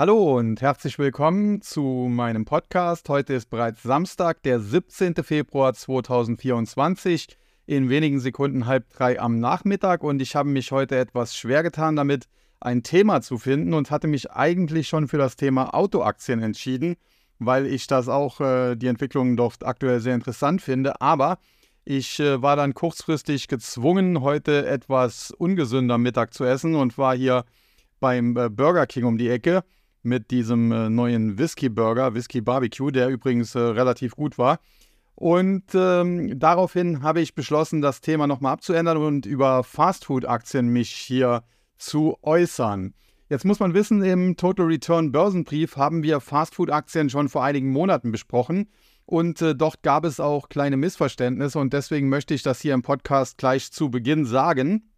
Hallo und herzlich willkommen zu meinem Podcast. Heute ist bereits Samstag, der 17. Februar 2024. In wenigen Sekunden halb drei am Nachmittag und ich habe mich heute etwas schwer getan damit, ein Thema zu finden und hatte mich eigentlich schon für das Thema Autoaktien entschieden, weil ich das auch äh, die Entwicklungen dort aktuell sehr interessant finde. Aber ich äh, war dann kurzfristig gezwungen, heute etwas ungesünder Mittag zu essen und war hier beim äh, Burger King um die Ecke mit diesem äh, neuen Whisky Burger, Whisky Barbecue, der übrigens äh, relativ gut war. Und ähm, daraufhin habe ich beschlossen, das Thema nochmal abzuändern und über Fastfood-Aktien mich hier zu äußern. Jetzt muss man wissen, im Total Return Börsenbrief haben wir Fastfood-Aktien schon vor einigen Monaten besprochen. Und äh, dort gab es auch kleine Missverständnisse und deswegen möchte ich das hier im Podcast gleich zu Beginn sagen.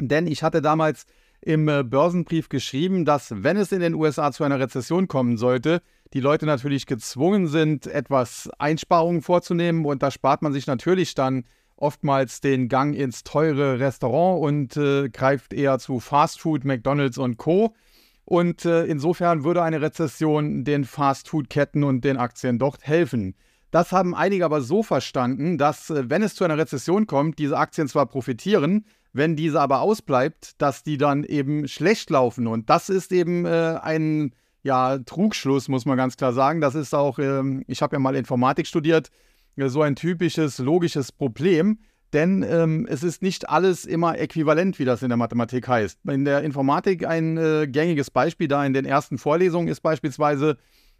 Denn ich hatte damals im äh, Börsenbrief geschrieben, dass wenn es in den USA zu einer Rezession kommen sollte, die Leute natürlich gezwungen sind, etwas Einsparungen vorzunehmen und da spart man sich natürlich dann oftmals den Gang ins teure Restaurant und äh, greift eher zu Fastfood, McDonald's und Co. Und äh, insofern würde eine Rezession den Fastfood-Ketten und den Aktien dort helfen. Das haben einige aber so verstanden, dass äh, wenn es zu einer Rezession kommt, diese Aktien zwar profitieren, wenn diese aber ausbleibt, dass die dann eben schlecht laufen. Und das ist eben äh, ein ja, Trugschluss, muss man ganz klar sagen. Das ist auch, ähm, ich habe ja mal Informatik studiert, äh, so ein typisches logisches Problem. Denn ähm, es ist nicht alles immer äquivalent, wie das in der Mathematik heißt. In der Informatik ein äh, gängiges Beispiel da in den ersten Vorlesungen ist beispielsweise,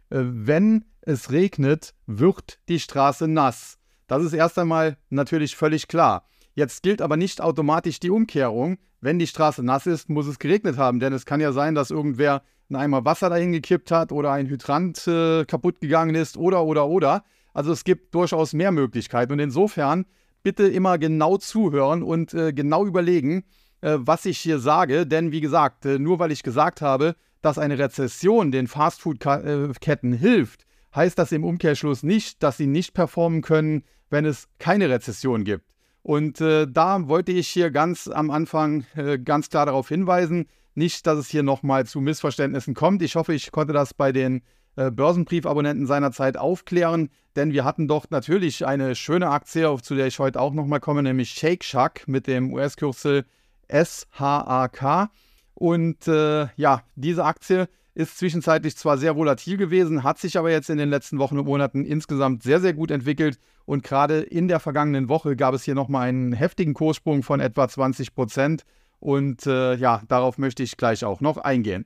äh, wenn es regnet, wird die Straße nass. Das ist erst einmal natürlich völlig klar. Jetzt gilt aber nicht automatisch die Umkehrung. Wenn die Straße nass ist, muss es geregnet haben, denn es kann ja sein, dass irgendwer einen Eimer Wasser dahin gekippt hat oder ein Hydrant äh, kaputt gegangen ist oder oder oder. Also es gibt durchaus mehr Möglichkeiten und insofern bitte immer genau zuhören und äh, genau überlegen, äh, was ich hier sage, denn wie gesagt, äh, nur weil ich gesagt habe, dass eine Rezession den Fastfood-Ketten hilft, heißt das im Umkehrschluss nicht, dass sie nicht performen können, wenn es keine Rezession gibt. Und äh, da wollte ich hier ganz am Anfang äh, ganz klar darauf hinweisen, nicht, dass es hier nochmal zu Missverständnissen kommt. Ich hoffe, ich konnte das bei den äh, Börsenbriefabonnenten seinerzeit aufklären, denn wir hatten doch natürlich eine schöne Aktie, auf zu der ich heute auch nochmal komme, nämlich Shake Shack mit dem US-Kürzel SHAK. Und äh, ja, diese Aktie ist zwischenzeitlich zwar sehr volatil gewesen, hat sich aber jetzt in den letzten Wochen und Monaten insgesamt sehr, sehr gut entwickelt. Und gerade in der vergangenen Woche gab es hier nochmal einen heftigen Kurssprung von etwa 20 Prozent. Und äh, ja, darauf möchte ich gleich auch noch eingehen.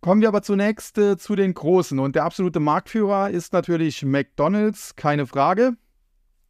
Kommen wir aber zunächst äh, zu den Großen. Und der absolute Marktführer ist natürlich McDonald's, keine Frage.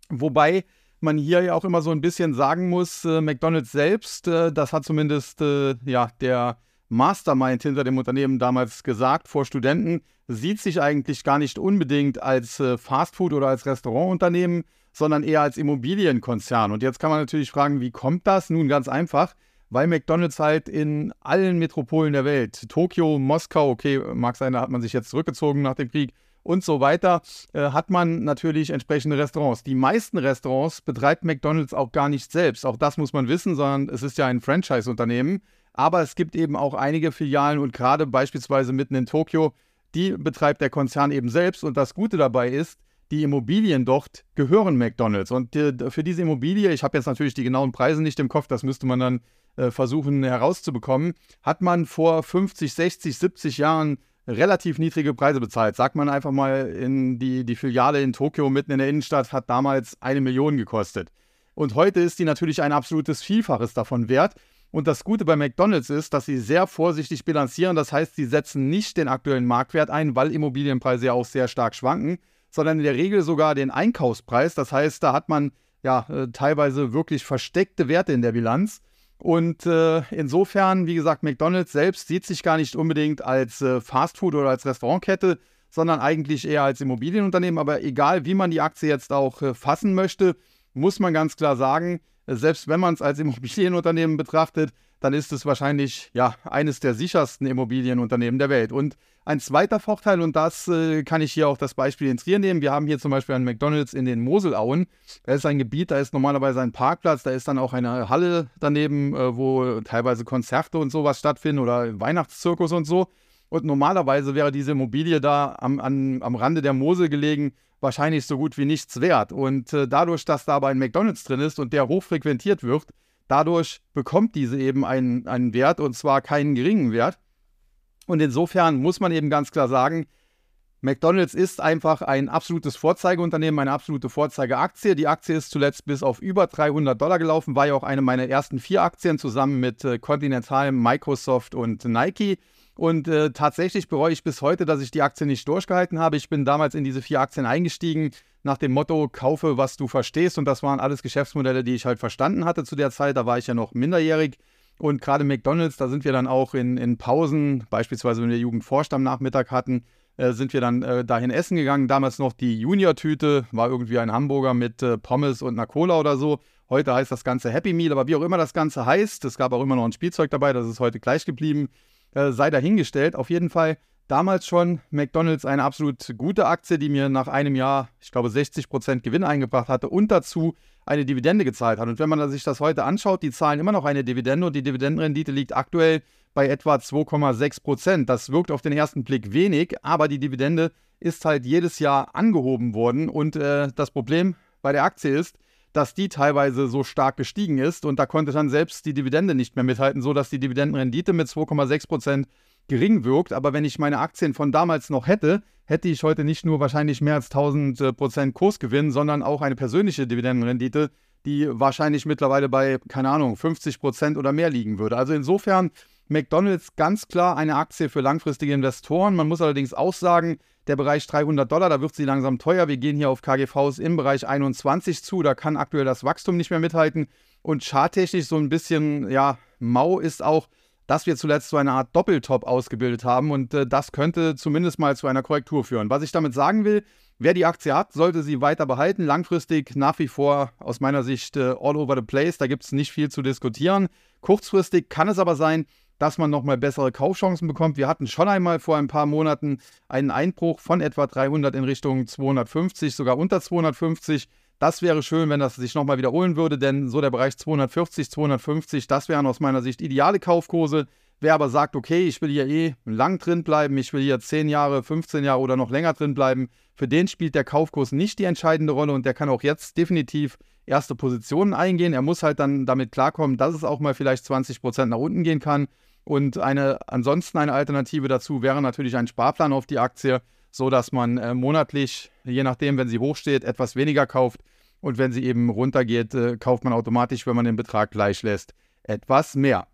Wobei man hier ja auch immer so ein bisschen sagen muss, äh, McDonald's selbst, äh, das hat zumindest äh, ja, der Mastermind hinter dem Unternehmen damals gesagt, vor Studenten, sieht sich eigentlich gar nicht unbedingt als äh, Fastfood- oder als Restaurantunternehmen, sondern eher als Immobilienkonzern. Und jetzt kann man natürlich fragen, wie kommt das? Nun ganz einfach, weil McDonald's halt in allen Metropolen der Welt, Tokio, Moskau, okay, mag sein, da hat man sich jetzt zurückgezogen nach dem Krieg und so weiter, äh, hat man natürlich entsprechende Restaurants. Die meisten Restaurants betreibt McDonald's auch gar nicht selbst. Auch das muss man wissen, sondern es ist ja ein Franchise-Unternehmen. Aber es gibt eben auch einige Filialen und gerade beispielsweise mitten in Tokio, die betreibt der Konzern eben selbst. Und das Gute dabei ist, die Immobilien dort gehören McDonald's. Und äh, für diese Immobilie, ich habe jetzt natürlich die genauen Preise nicht im Kopf, das müsste man dann äh, versuchen herauszubekommen, hat man vor 50, 60, 70 Jahren relativ niedrige Preise bezahlt. Sagt man einfach mal, in die, die Filiale in Tokio mitten in der Innenstadt hat damals eine Million gekostet. Und heute ist die natürlich ein absolutes Vielfaches davon wert. Und das Gute bei McDonald's ist, dass sie sehr vorsichtig bilanzieren. Das heißt, sie setzen nicht den aktuellen Marktwert ein, weil Immobilienpreise ja auch sehr stark schwanken, sondern in der Regel sogar den Einkaufspreis. Das heißt, da hat man ja äh, teilweise wirklich versteckte Werte in der Bilanz. Und äh, insofern, wie gesagt, McDonald's selbst sieht sich gar nicht unbedingt als äh, Fastfood oder als Restaurantkette, sondern eigentlich eher als Immobilienunternehmen. Aber egal, wie man die Aktie jetzt auch äh, fassen möchte, muss man ganz klar sagen, selbst wenn man es als Immobilienunternehmen betrachtet, dann ist es wahrscheinlich ja eines der sichersten Immobilienunternehmen der Welt. Und ein zweiter Vorteil, und das äh, kann ich hier auch das Beispiel in Trier nehmen. Wir haben hier zum Beispiel einen McDonalds in den Moselauen. Da ist ein Gebiet, da ist normalerweise ein Parkplatz, da ist dann auch eine Halle daneben, äh, wo teilweise Konzerte und sowas stattfinden oder Weihnachtszirkus und so. Und normalerweise wäre diese Immobilie da am, an, am Rande der Mosel gelegen, wahrscheinlich so gut wie nichts wert. Und äh, dadurch, dass da aber ein McDonalds drin ist und der hochfrequentiert wird, dadurch bekommt diese eben einen, einen Wert und zwar keinen geringen Wert. Und insofern muss man eben ganz klar sagen, McDonald's ist einfach ein absolutes Vorzeigeunternehmen, eine absolute Vorzeigeaktie. Die Aktie ist zuletzt bis auf über 300 Dollar gelaufen, war ja auch eine meiner ersten vier Aktien zusammen mit äh, Continental, Microsoft und Nike. Und äh, tatsächlich bereue ich bis heute, dass ich die Aktie nicht durchgehalten habe. Ich bin damals in diese vier Aktien eingestiegen nach dem Motto, kaufe, was du verstehst. Und das waren alles Geschäftsmodelle, die ich halt verstanden hatte zu der Zeit. Da war ich ja noch minderjährig. Und gerade McDonald's, da sind wir dann auch in, in Pausen, beispielsweise wenn wir Jugendforscht am Nachmittag hatten, äh, sind wir dann äh, dahin essen gegangen. Damals noch die Junior-Tüte, war irgendwie ein Hamburger mit äh, Pommes und einer Cola oder so. Heute heißt das Ganze Happy Meal, aber wie auch immer das Ganze heißt, es gab auch immer noch ein Spielzeug dabei, das ist heute gleich geblieben, äh, sei dahingestellt. Auf jeden Fall damals schon McDonald's eine absolut gute Aktie, die mir nach einem Jahr, ich glaube, 60% Gewinn eingebracht hatte und dazu eine Dividende gezahlt hat. Und wenn man sich das heute anschaut, die zahlen immer noch eine Dividende und die Dividendenrendite liegt aktuell bei etwa 2,6% Das wirkt auf den ersten Blick wenig, aber die Dividende ist halt jedes Jahr angehoben worden. Und äh, das Problem bei der Aktie ist, dass die teilweise so stark gestiegen ist und da konnte dann selbst die Dividende nicht mehr mithalten, sodass die Dividendenrendite mit 2,6% gering wirkt. Aber wenn ich meine Aktien von damals noch hätte, hätte ich heute nicht nur wahrscheinlich mehr als 1000 äh, Prozent Kursgewinn, sondern auch eine persönliche Dividendenrendite, die wahrscheinlich mittlerweile bei, keine Ahnung, 50 Prozent oder mehr liegen würde. Also insofern McDonald's ganz klar eine Aktie für langfristige Investoren. Man muss allerdings auch sagen, der Bereich 300 Dollar, da wird sie langsam teuer. Wir gehen hier auf KGVs im Bereich 21 zu. Da kann aktuell das Wachstum nicht mehr mithalten. Und charttechnisch so ein bisschen, ja, mau ist auch, dass wir zuletzt so eine Art Doppeltop ausgebildet haben. Und äh, das könnte zumindest mal zu einer Korrektur führen. Was ich damit sagen will, wer die Aktie hat, sollte sie weiter behalten. Langfristig nach wie vor aus meiner Sicht äh, all over the place. Da gibt es nicht viel zu diskutieren. Kurzfristig kann es aber sein, dass man nochmal bessere Kaufchancen bekommt. Wir hatten schon einmal vor ein paar Monaten einen Einbruch von etwa 300 in Richtung 250, sogar unter 250. Das wäre schön, wenn das sich nochmal wiederholen würde, denn so der Bereich 240, 250, das wären aus meiner Sicht ideale Kaufkurse. Wer aber sagt, okay, ich will hier eh lang drin bleiben, ich will hier 10 Jahre, 15 Jahre oder noch länger drin bleiben, für den spielt der Kaufkurs nicht die entscheidende Rolle und der kann auch jetzt definitiv erste Positionen eingehen. Er muss halt dann damit klarkommen, dass es auch mal vielleicht 20% nach unten gehen kann. Und eine, ansonsten eine Alternative dazu wäre natürlich ein Sparplan auf die Aktie, so dass man äh, monatlich, je nachdem, wenn sie hochsteht, etwas weniger kauft. Und wenn sie eben runtergeht, äh, kauft man automatisch, wenn man den Betrag gleich lässt, etwas mehr.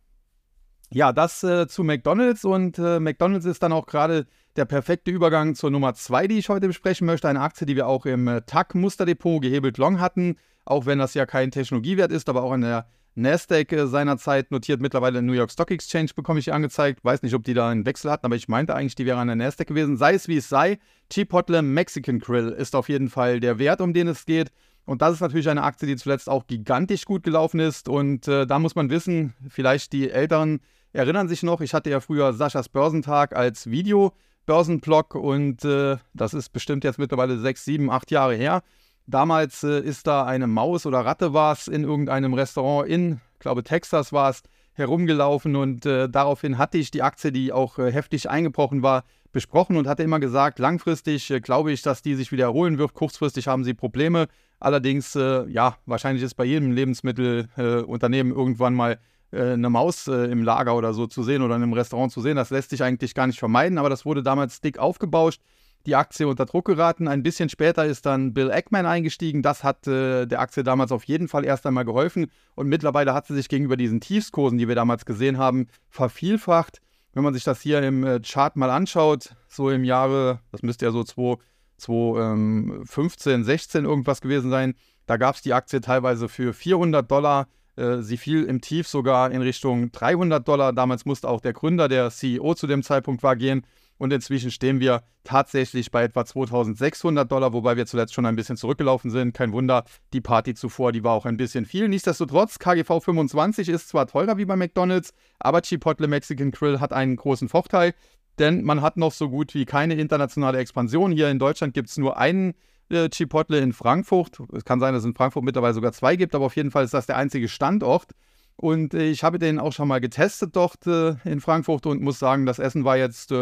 Ja, das äh, zu McDonald's und äh, McDonald's ist dann auch gerade der perfekte Übergang zur Nummer 2, die ich heute besprechen möchte. Eine Aktie, die wir auch im äh, TAC-Musterdepot gehebelt long hatten, auch wenn das ja kein Technologiewert ist, aber auch in der Nasdaq seinerzeit notiert, mittlerweile New York Stock Exchange bekomme ich angezeigt. Weiß nicht, ob die da einen Wechsel hatten, aber ich meinte eigentlich, die wäre an der Nasdaq gewesen. Sei es wie es sei, Chipotle Mexican Grill ist auf jeden Fall der Wert, um den es geht. Und das ist natürlich eine Aktie, die zuletzt auch gigantisch gut gelaufen ist. Und äh, da muss man wissen, vielleicht die Älteren erinnern sich noch, ich hatte ja früher Saschas Börsentag als Video-Börsenblog und äh, das ist bestimmt jetzt mittlerweile sechs, sieben, acht Jahre her. Damals äh, ist da eine Maus oder Ratte war es in irgendeinem Restaurant in, glaube Texas war es, herumgelaufen und äh, daraufhin hatte ich die Aktie, die auch äh, heftig eingebrochen war, besprochen und hatte immer gesagt, langfristig äh, glaube ich, dass die sich wieder erholen wird, kurzfristig haben sie Probleme. Allerdings, äh, ja, wahrscheinlich ist bei jedem Lebensmittelunternehmen irgendwann mal äh, eine Maus im Lager oder so zu sehen oder in einem Restaurant zu sehen. Das lässt sich eigentlich gar nicht vermeiden, aber das wurde damals dick aufgebauscht die Aktie unter Druck geraten. Ein bisschen später ist dann Bill Eckman eingestiegen. Das hat äh, der Aktie damals auf jeden Fall erst einmal geholfen. Und mittlerweile hat sie sich gegenüber diesen Tiefskursen, die wir damals gesehen haben, vervielfacht. Wenn man sich das hier im äh, Chart mal anschaut, so im Jahre, das müsste ja so 2015, 16 ähm, irgendwas gewesen sein, da gab es die Aktie teilweise für 400 Dollar. Äh, sie fiel im Tief sogar in Richtung 300 Dollar. Damals musste auch der Gründer, der CEO zu dem Zeitpunkt war, gehen. Und inzwischen stehen wir tatsächlich bei etwa 2600 Dollar, wobei wir zuletzt schon ein bisschen zurückgelaufen sind. Kein Wunder, die Party zuvor, die war auch ein bisschen viel. Nichtsdestotrotz, KGV 25 ist zwar teurer wie bei McDonald's, aber Chipotle Mexican Grill hat einen großen Vorteil, denn man hat noch so gut wie keine internationale Expansion. Hier in Deutschland gibt es nur einen äh, Chipotle in Frankfurt. Es kann sein, dass es in Frankfurt mittlerweile sogar zwei gibt, aber auf jeden Fall ist das der einzige Standort. Und äh, ich habe den auch schon mal getestet dort äh, in Frankfurt und muss sagen, das Essen war jetzt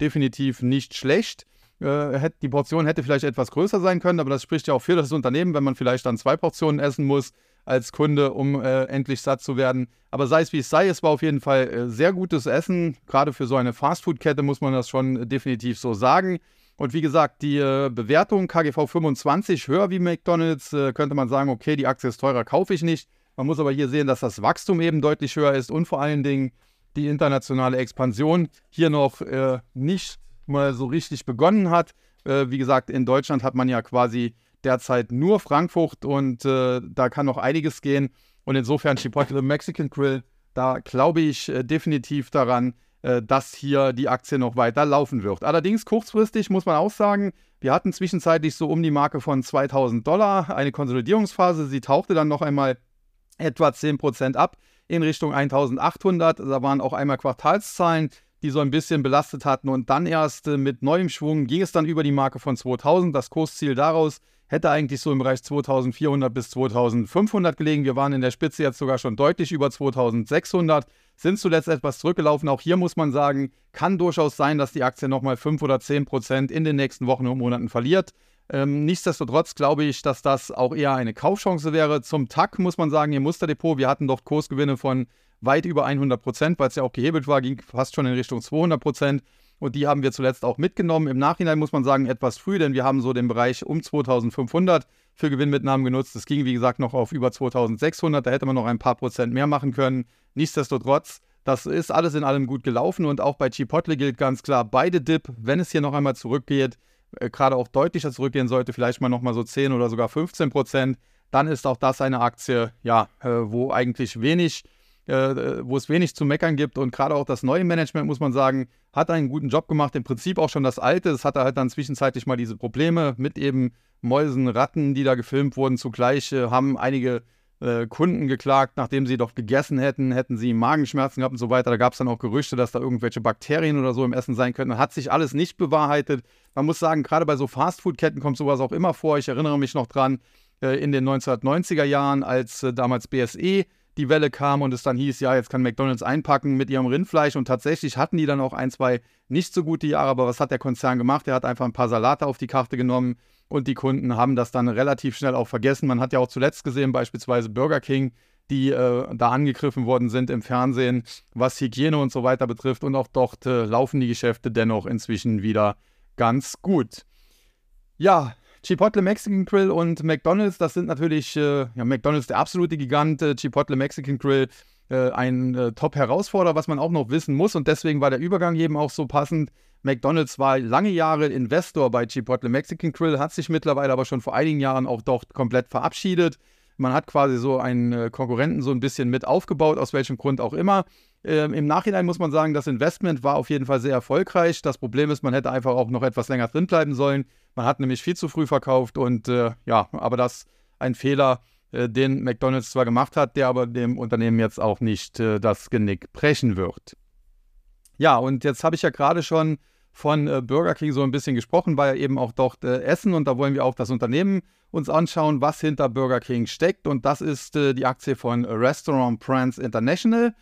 definitiv nicht schlecht. Äh, die Portion hätte vielleicht etwas größer sein können, aber das spricht ja auch für das Unternehmen, wenn man vielleicht dann zwei Portionen essen muss als Kunde, um äh, endlich satt zu werden. Aber sei es wie es sei, es war auf jeden Fall äh, sehr gutes Essen. Gerade für so eine Fastfood-Kette muss man das schon definitiv so sagen. Und wie gesagt, die äh, Bewertung KGV 25 höher wie McDonald's, äh, könnte man sagen, okay, die Aktie ist teurer, kaufe ich nicht. Man muss aber hier sehen, dass das Wachstum eben deutlich höher ist und vor allen Dingen die internationale Expansion hier noch äh, nicht mal so richtig begonnen hat. Äh, wie gesagt, in Deutschland hat man ja quasi derzeit nur Frankfurt und äh, da kann noch einiges gehen. Und insofern Chipotle Mexican Grill, da glaube ich äh, definitiv daran, äh, dass hier die Aktie noch weiter laufen wird. Allerdings kurzfristig muss man auch sagen, wir hatten zwischenzeitlich so um die Marke von 2000 Dollar eine Konsolidierungsphase. Sie tauchte dann noch einmal etwa 10% ab in Richtung 1800. Da waren auch einmal Quartalszahlen, die so ein bisschen belastet hatten. Und dann erst äh, mit neuem Schwung ging es dann über die Marke von 2000. Das Kursziel daraus hätte eigentlich so im Bereich 2400 bis 2500 gelegen. Wir waren in der Spitze jetzt sogar schon deutlich über 2600, sind zuletzt etwas zurückgelaufen. Auch hier muss man sagen, kann durchaus sein, dass die Aktie nochmal 5 oder 10 Prozent in den nächsten Wochen und Monaten verliert. Ähm, nichtsdestotrotz glaube ich, dass das auch eher eine Kaufchance wäre. Zum TAC muss man sagen, ihr Musterdepot, wir hatten doch Kursgewinne von weit über 100 Prozent, weil es ja auch gehebelt war, ging fast schon in Richtung 200 Prozent. Und die haben wir zuletzt auch mitgenommen. Im Nachhinein muss man sagen, etwas früh, denn wir haben so den Bereich um 2500 für Gewinnmitnahmen genutzt. Das ging, wie gesagt, noch auf über 2600. Da hätte man noch ein paar Prozent mehr machen können. Nichtsdestotrotz, das ist alles in allem gut gelaufen. Und auch bei Chipotle gilt ganz klar, beide Dip, wenn es hier noch einmal zurückgeht, äh, gerade auch deutlicher zurückgehen sollte, vielleicht mal nochmal so 10 oder sogar 15 Prozent, dann ist auch das eine Aktie, ja, äh, wo eigentlich wenig wo es wenig zu meckern gibt. Und gerade auch das neue Management, muss man sagen, hat einen guten Job gemacht. Im Prinzip auch schon das alte. Es hatte halt dann zwischenzeitlich mal diese Probleme mit eben Mäusen, Ratten, die da gefilmt wurden. Zugleich äh, haben einige äh, Kunden geklagt, nachdem sie doch gegessen hätten, hätten sie Magenschmerzen gehabt und so weiter. Da gab es dann auch Gerüchte, dass da irgendwelche Bakterien oder so im Essen sein könnten. Hat sich alles nicht bewahrheitet. Man muss sagen, gerade bei so Fastfood-Ketten kommt sowas auch immer vor. Ich erinnere mich noch dran, äh, in den 1990er Jahren, als äh, damals BSE die Welle kam und es dann hieß, ja, jetzt kann McDonald's einpacken mit ihrem Rindfleisch und tatsächlich hatten die dann auch ein, zwei nicht so gute Jahre, aber was hat der Konzern gemacht? Er hat einfach ein paar Salate auf die Karte genommen und die Kunden haben das dann relativ schnell auch vergessen. Man hat ja auch zuletzt gesehen, beispielsweise Burger King, die äh, da angegriffen worden sind im Fernsehen, was Hygiene und so weiter betrifft und auch dort äh, laufen die Geschäfte dennoch inzwischen wieder ganz gut. Ja, Chipotle Mexican Grill und McDonald's, das sind natürlich, äh, ja, McDonald's der absolute Gigant, äh, Chipotle Mexican Grill äh, ein äh, Top-Herausforderer, was man auch noch wissen muss und deswegen war der Übergang eben auch so passend. McDonald's war lange Jahre Investor bei Chipotle Mexican Grill, hat sich mittlerweile aber schon vor einigen Jahren auch dort komplett verabschiedet. Man hat quasi so einen äh, Konkurrenten so ein bisschen mit aufgebaut, aus welchem Grund auch immer. Ähm, Im Nachhinein muss man sagen, das Investment war auf jeden Fall sehr erfolgreich. Das Problem ist, man hätte einfach auch noch etwas länger drin bleiben sollen. Man hat nämlich viel zu früh verkauft und äh, ja, aber das ein Fehler, äh, den McDonald's zwar gemacht hat, der aber dem Unternehmen jetzt auch nicht äh, das Genick brechen wird. Ja, und jetzt habe ich ja gerade schon von äh, Burger King so ein bisschen gesprochen, weil eben auch dort äh, essen und da wollen wir auch das Unternehmen uns anschauen, was hinter Burger King steckt und das ist äh, die Aktie von Restaurant Brands International.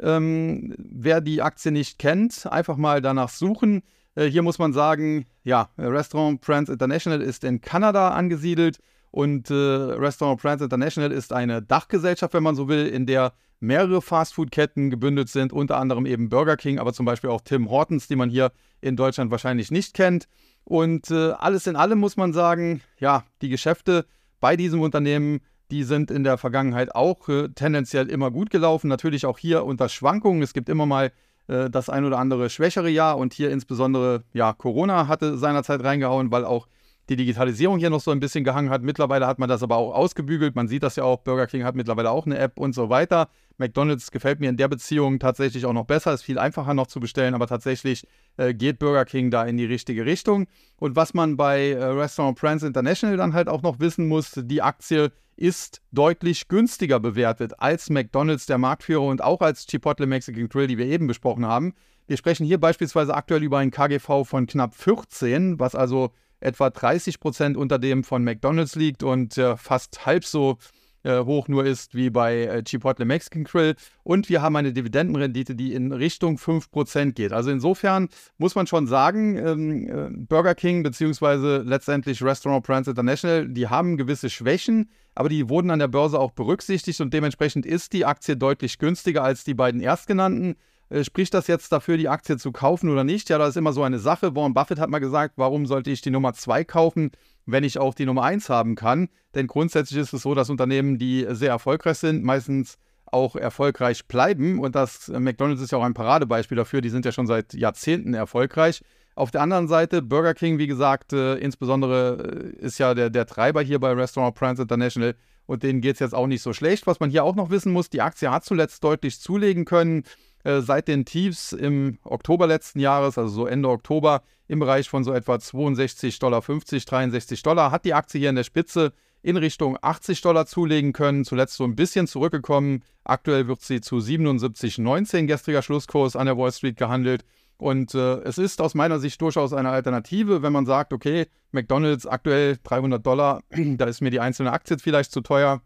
Ähm, wer die Aktie nicht kennt, einfach mal danach suchen. Äh, hier muss man sagen, ja, Restaurant Brands International ist in Kanada angesiedelt und äh, Restaurant Brands International ist eine Dachgesellschaft, wenn man so will, in der mehrere Fastfood-Ketten gebündelt sind, unter anderem eben Burger King, aber zum Beispiel auch Tim Hortons, die man hier in Deutschland wahrscheinlich nicht kennt. Und äh, alles in allem muss man sagen, ja, die Geschäfte bei diesem Unternehmen die sind in der Vergangenheit auch äh, tendenziell immer gut gelaufen. Natürlich auch hier unter Schwankungen. Es gibt immer mal äh, das ein oder andere schwächere Jahr. Und hier insbesondere, ja, Corona hatte seinerzeit reingehauen, weil auch die Digitalisierung hier noch so ein bisschen gehangen hat. Mittlerweile hat man das aber auch ausgebügelt. Man sieht das ja auch. Burger King hat mittlerweile auch eine App und so weiter. McDonald's gefällt mir in der Beziehung tatsächlich auch noch besser. Ist viel einfacher noch zu bestellen, aber tatsächlich äh, geht Burger King da in die richtige Richtung. Und was man bei äh, Restaurant Brands International dann halt auch noch wissen muss, die Aktie ist deutlich günstiger bewertet als McDonald's, der Marktführer, und auch als Chipotle Mexican Grill, die wir eben besprochen haben. Wir sprechen hier beispielsweise aktuell über ein KGV von knapp 14, was also etwa 30 Prozent unter dem von McDonald's liegt und äh, fast halb so äh, hoch nur ist wie bei äh, Chipotle Mexican Grill. Und wir haben eine Dividendenrendite, die in Richtung 5% geht. Also insofern muss man schon sagen, ähm, äh, Burger King bzw. letztendlich Restaurant Brands International, die haben gewisse Schwächen, aber die wurden an der Börse auch berücksichtigt und dementsprechend ist die Aktie deutlich günstiger als die beiden erstgenannten. Äh, spricht das jetzt dafür, die Aktie zu kaufen oder nicht? Ja, das ist immer so eine Sache. Warren Buffett hat mal gesagt, warum sollte ich die Nummer 2 kaufen, wenn ich auch die Nummer 1 haben kann? Denn grundsätzlich ist es so, dass Unternehmen, die sehr erfolgreich sind, meistens auch erfolgreich bleiben. Und das äh, McDonald's ist ja auch ein Paradebeispiel dafür. Die sind ja schon seit Jahrzehnten erfolgreich. Auf der anderen Seite, Burger King, wie gesagt, äh, insbesondere äh, ist ja der, der Treiber hier bei Restaurant Brands International und denen geht es jetzt auch nicht so schlecht. Was man hier auch noch wissen muss, die Aktie hat zuletzt deutlich zulegen können. Äh, seit den Tiefs im Oktober letzten Jahres, also so Ende Oktober, im Bereich von so etwa 62,50 Dollar, 63 Dollar, hat die Aktie hier in der Spitze in Richtung 80 Dollar zulegen können. Zuletzt so ein bisschen zurückgekommen. Aktuell wird sie zu 77,19 gestriger Schlusskurs an der Wall Street gehandelt. Und äh, es ist aus meiner Sicht durchaus eine Alternative, wenn man sagt, okay, McDonald's aktuell 300 Dollar, da ist mir die einzelne Aktie vielleicht zu teuer.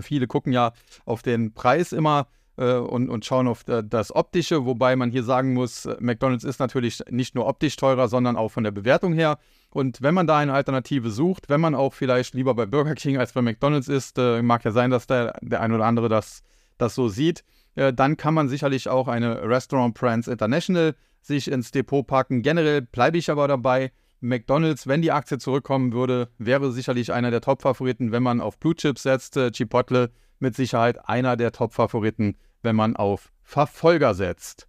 Viele gucken ja auf den Preis immer und, und schauen auf äh, das Optische, wobei man hier sagen muss, McDonald's ist natürlich nicht nur optisch teurer, sondern auch von der Bewertung her. Und wenn man da eine Alternative sucht, wenn man auch vielleicht lieber bei Burger King als bei McDonald's ist, äh, mag ja sein, dass der, der ein oder andere das, das so sieht, äh, dann kann man sicherlich auch eine Restaurant Brands International sich ins Depot packen. Generell bleibe ich aber dabei. McDonald's, wenn die Aktie zurückkommen würde, wäre sicherlich einer der Top-Favoriten, wenn man auf Blue Chips setzt. Äh, Chipotle mit Sicherheit einer der Top-Favoriten wenn man auf Verfolger setzt.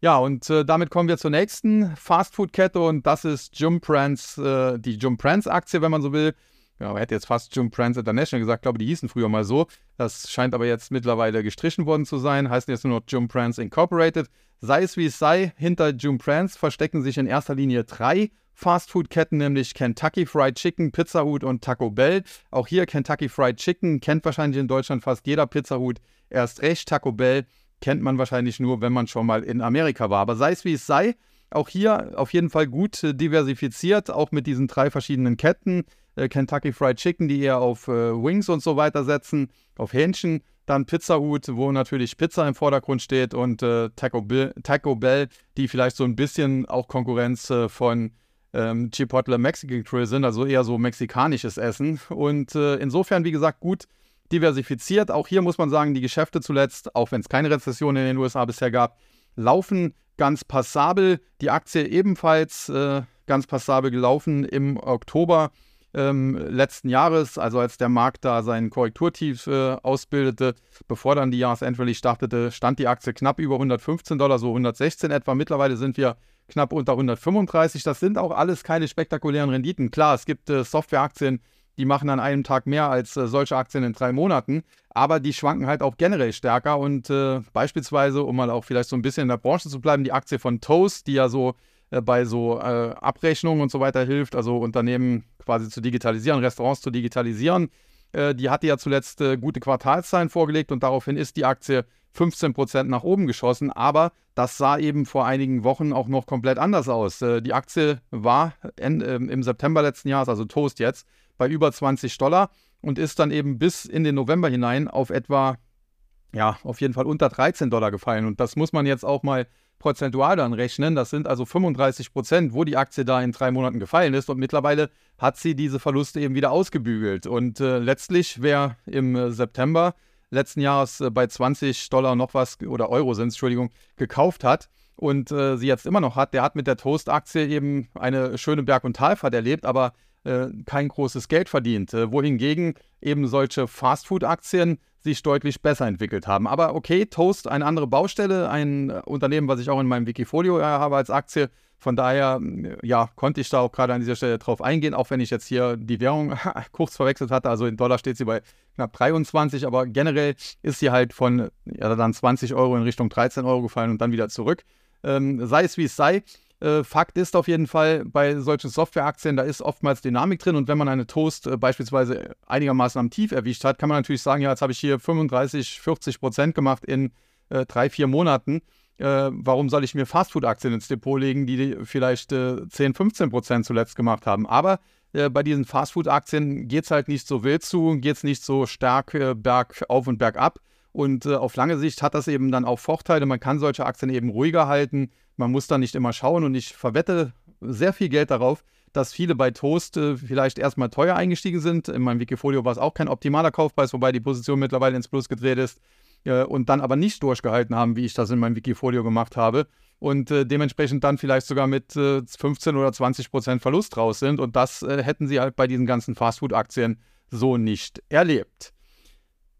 Ja, und äh, damit kommen wir zur nächsten Fastfood-Kette und das ist Jim Prance, äh, die Jim Prance-Aktie, wenn man so will. Ja, man hätte jetzt fast Jim Prance International gesagt, glaube die hießen früher mal so. Das scheint aber jetzt mittlerweile gestrichen worden zu sein, heißen jetzt nur noch Jim Prance Incorporated. Sei es wie es sei, hinter Jim Prance verstecken sich in erster Linie drei Fastfood-Ketten, nämlich Kentucky Fried Chicken, Pizza Hut und Taco Bell. Auch hier Kentucky Fried Chicken kennt wahrscheinlich in Deutschland fast jeder Pizza Hut Erst recht, Taco Bell kennt man wahrscheinlich nur, wenn man schon mal in Amerika war. Aber sei es wie es sei, auch hier auf jeden Fall gut äh, diversifiziert, auch mit diesen drei verschiedenen Ketten. Äh, Kentucky Fried Chicken, die eher auf äh, Wings und so weiter setzen, auf Hähnchen. Dann Pizza Hut, wo natürlich Pizza im Vordergrund steht und äh, Taco, Bill, Taco Bell, die vielleicht so ein bisschen auch Konkurrenz äh, von ähm, Chipotle Mexican Grill sind, also eher so mexikanisches Essen. Und äh, insofern, wie gesagt, gut diversifiziert. Auch hier muss man sagen, die Geschäfte zuletzt, auch wenn es keine Rezession in den USA bisher gab, laufen ganz passabel. Die Aktie ebenfalls äh, ganz passabel gelaufen im Oktober ähm, letzten Jahres, also als der Markt da seinen Korrekturtief äh, ausbildete, bevor dann die Jahresendrally startete, stand die Aktie knapp über 115 Dollar, so 116 etwa. Mittlerweile sind wir knapp unter 135. Das sind auch alles keine spektakulären Renditen. Klar, es gibt äh, Softwareaktien, die machen an einem Tag mehr als äh, solche Aktien in drei Monaten, aber die schwanken halt auch generell stärker und äh, beispielsweise, um mal auch vielleicht so ein bisschen in der Branche zu bleiben, die Aktie von Toast, die ja so bei so äh, Abrechnungen und so weiter hilft, also Unternehmen quasi zu digitalisieren, Restaurants zu digitalisieren, äh, die hatte ja zuletzt äh, gute Quartalszahlen vorgelegt und daraufhin ist die Aktie 15% nach oben geschossen, aber das sah eben vor einigen Wochen auch noch komplett anders aus. die Aktie war im September letzten Jahres, also Toast jetzt, bei über 20 Dollar und ist dann eben bis in den November hinein auf etwa, ja, auf jeden Fall unter 13 Dollar gefallen. Und das muss man jetzt auch mal prozentual dann rechnen. Das sind also 35 Prozent, wo die Aktie da in drei Monaten gefallen ist. Und mittlerweile hat sie diese Verluste eben wieder ausgebügelt. Und äh, letztlich, wer im äh, September letzten Jahres äh, bei 20 Dollar noch was oder Euro sind, Entschuldigung, gekauft hat, und äh, sie jetzt immer noch hat, der hat mit der Toast-Aktie eben eine schöne Berg- und Talfahrt erlebt, aber äh, kein großes Geld verdient. Wohingegen eben solche Fastfood-Aktien sich deutlich besser entwickelt haben. Aber okay, Toast, eine andere Baustelle, ein äh, Unternehmen, was ich auch in meinem Wikifolio habe als Aktie. Von daher, ja, konnte ich da auch gerade an dieser Stelle drauf eingehen, auch wenn ich jetzt hier die Währung kurz verwechselt hatte. Also in Dollar steht sie bei knapp 23, aber generell ist sie halt von ja, dann 20 Euro in Richtung 13 Euro gefallen und dann wieder zurück. Ähm, sei es wie es sei. Äh, Fakt ist auf jeden Fall, bei solchen Softwareaktien, da ist oftmals Dynamik drin und wenn man eine Toast äh, beispielsweise einigermaßen am Tief erwischt hat, kann man natürlich sagen, ja, jetzt habe ich hier 35, 40 Prozent gemacht in äh, drei, vier Monaten. Äh, warum soll ich mir Fastfood-Aktien ins Depot legen, die vielleicht 10, 15 Prozent zuletzt gemacht haben? Aber äh, bei diesen Fastfood-Aktien geht es halt nicht so wild zu, geht es nicht so stark äh, bergauf und bergab. Und äh, auf lange Sicht hat das eben dann auch Vorteile. Man kann solche Aktien eben ruhiger halten. Man muss da nicht immer schauen. Und ich verwette sehr viel Geld darauf, dass viele bei Toast äh, vielleicht erstmal teuer eingestiegen sind. In meinem Wikifolio war es auch kein optimaler Kaufpreis, wobei die Position mittlerweile ins Plus gedreht ist. Äh, und dann aber nicht durchgehalten haben, wie ich das in meinem Wikifolio gemacht habe. Und äh, dementsprechend dann vielleicht sogar mit 15 oder 20 Prozent Verlust raus sind. Und das hätten sie halt bei diesen ganzen Fastfood-Aktien so nicht erlebt.